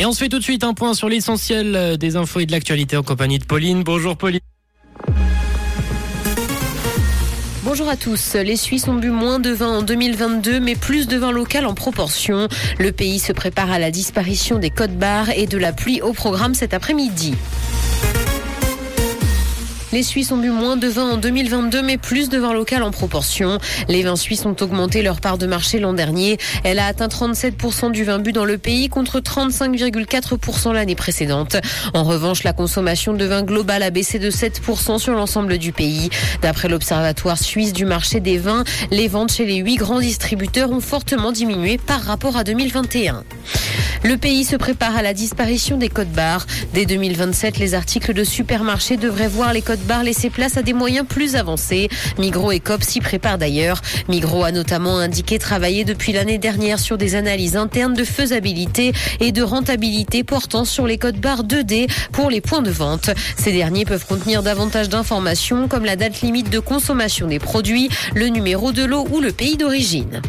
Et on se fait tout de suite un point sur l'essentiel des infos et de l'actualité en compagnie de Pauline. Bonjour Pauline. Bonjour à tous. Les Suisses ont bu moins de vin en 2022, mais plus de vin local en proportion. Le pays se prépare à la disparition des codes barres et de la pluie au programme cet après-midi. Les Suisses ont bu moins de vin en 2022, mais plus de vin local en proportion. Les vins suisses ont augmenté leur part de marché l'an dernier. Elle a atteint 37% du vin bu dans le pays contre 35,4% l'année précédente. En revanche, la consommation de vin global a baissé de 7% sur l'ensemble du pays. D'après l'Observatoire suisse du marché des vins, les ventes chez les huit grands distributeurs ont fortement diminué par rapport à 2021. Le pays se prépare à la disparition des codes barres. Dès 2027, les articles de supermarché devraient voir les codes barres laisser place à des moyens plus avancés. Migros et Coop s'y préparent d'ailleurs. Migros a notamment indiqué travailler depuis l'année dernière sur des analyses internes de faisabilité et de rentabilité portant sur les codes barres 2D pour les points de vente. Ces derniers peuvent contenir davantage d'informations comme la date limite de consommation des produits, le numéro de l'eau ou le pays d'origine.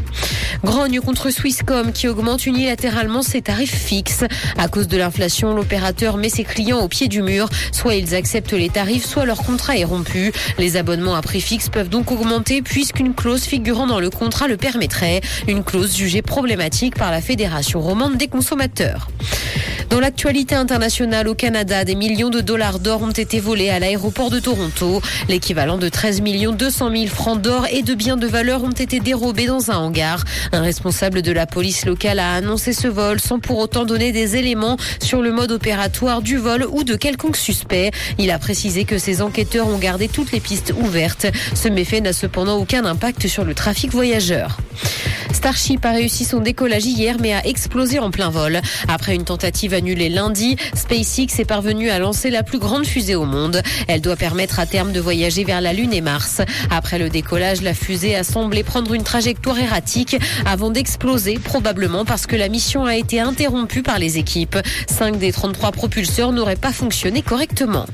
Grogne contre Swisscom qui augmente unilatéralement ses tarifs fixes. À cause de l'inflation, l'opérateur met ses clients au pied du mur. Soit ils acceptent les tarifs, soit leur contrat est rompu. Les abonnements à prix fixe peuvent donc augmenter puisqu'une clause figurant dans le contrat le permettrait. Une clause jugée problématique par la Fédération romande des consommateurs. Dans l'actualité internationale au Canada, des millions de dollars d'or ont été volés à l'aéroport de Toronto. L'équivalent de 13 millions 200 000 francs d'or et de biens de valeur ont été dérobés dans un hangar. Un responsable de la police locale a annoncé ce vol sans pour autant donner des éléments sur le mode opératoire du vol ou de quelconque suspect. Il a précisé que ses enquêteurs ont gardé toutes les pistes ouvertes. Ce méfait n'a cependant aucun impact sur le trafic voyageur. Starship a réussi son décollage hier mais a explosé en plein vol. Après une tentative annulée lundi, SpaceX est parvenu à lancer la plus grande fusée au monde. Elle doit permettre à terme de voyager vers la Lune et Mars. Après le décollage, la fusée a semblé prendre une trajectoire erratique avant d'exploser, probablement parce que la mission a été interrompue par les équipes. Cinq des 33 propulseurs n'auraient pas fonctionné correctement.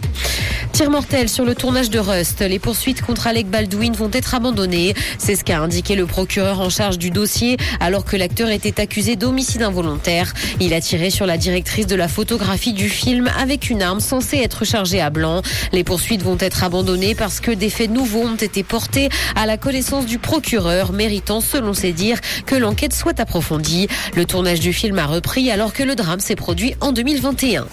Tir mortel sur le tournage de Rust. Les poursuites contre Alec Baldwin vont être abandonnées. C'est ce qu'a indiqué le procureur en charge du dossier alors que l'acteur était accusé d'homicide involontaire. Il a tiré sur la directrice de la photographie du film avec une arme censée être chargée à blanc. Les poursuites vont être abandonnées parce que des faits nouveaux ont été portés à la connaissance du procureur, méritant, selon ses dires, que l'enquête soit approfondie. Le tournage du film a repris alors que le drame s'est produit en 2021.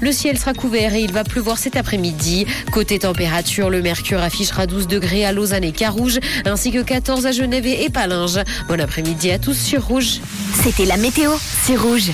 Le ciel sera couvert et il va pleuvoir cet après-midi. Côté température, le mercure affichera 12 degrés à Lausanne et Carouge, ainsi que 14 à Genève et Palinges. Bon après-midi à tous sur Rouge. C'était la météo, c'est Rouge.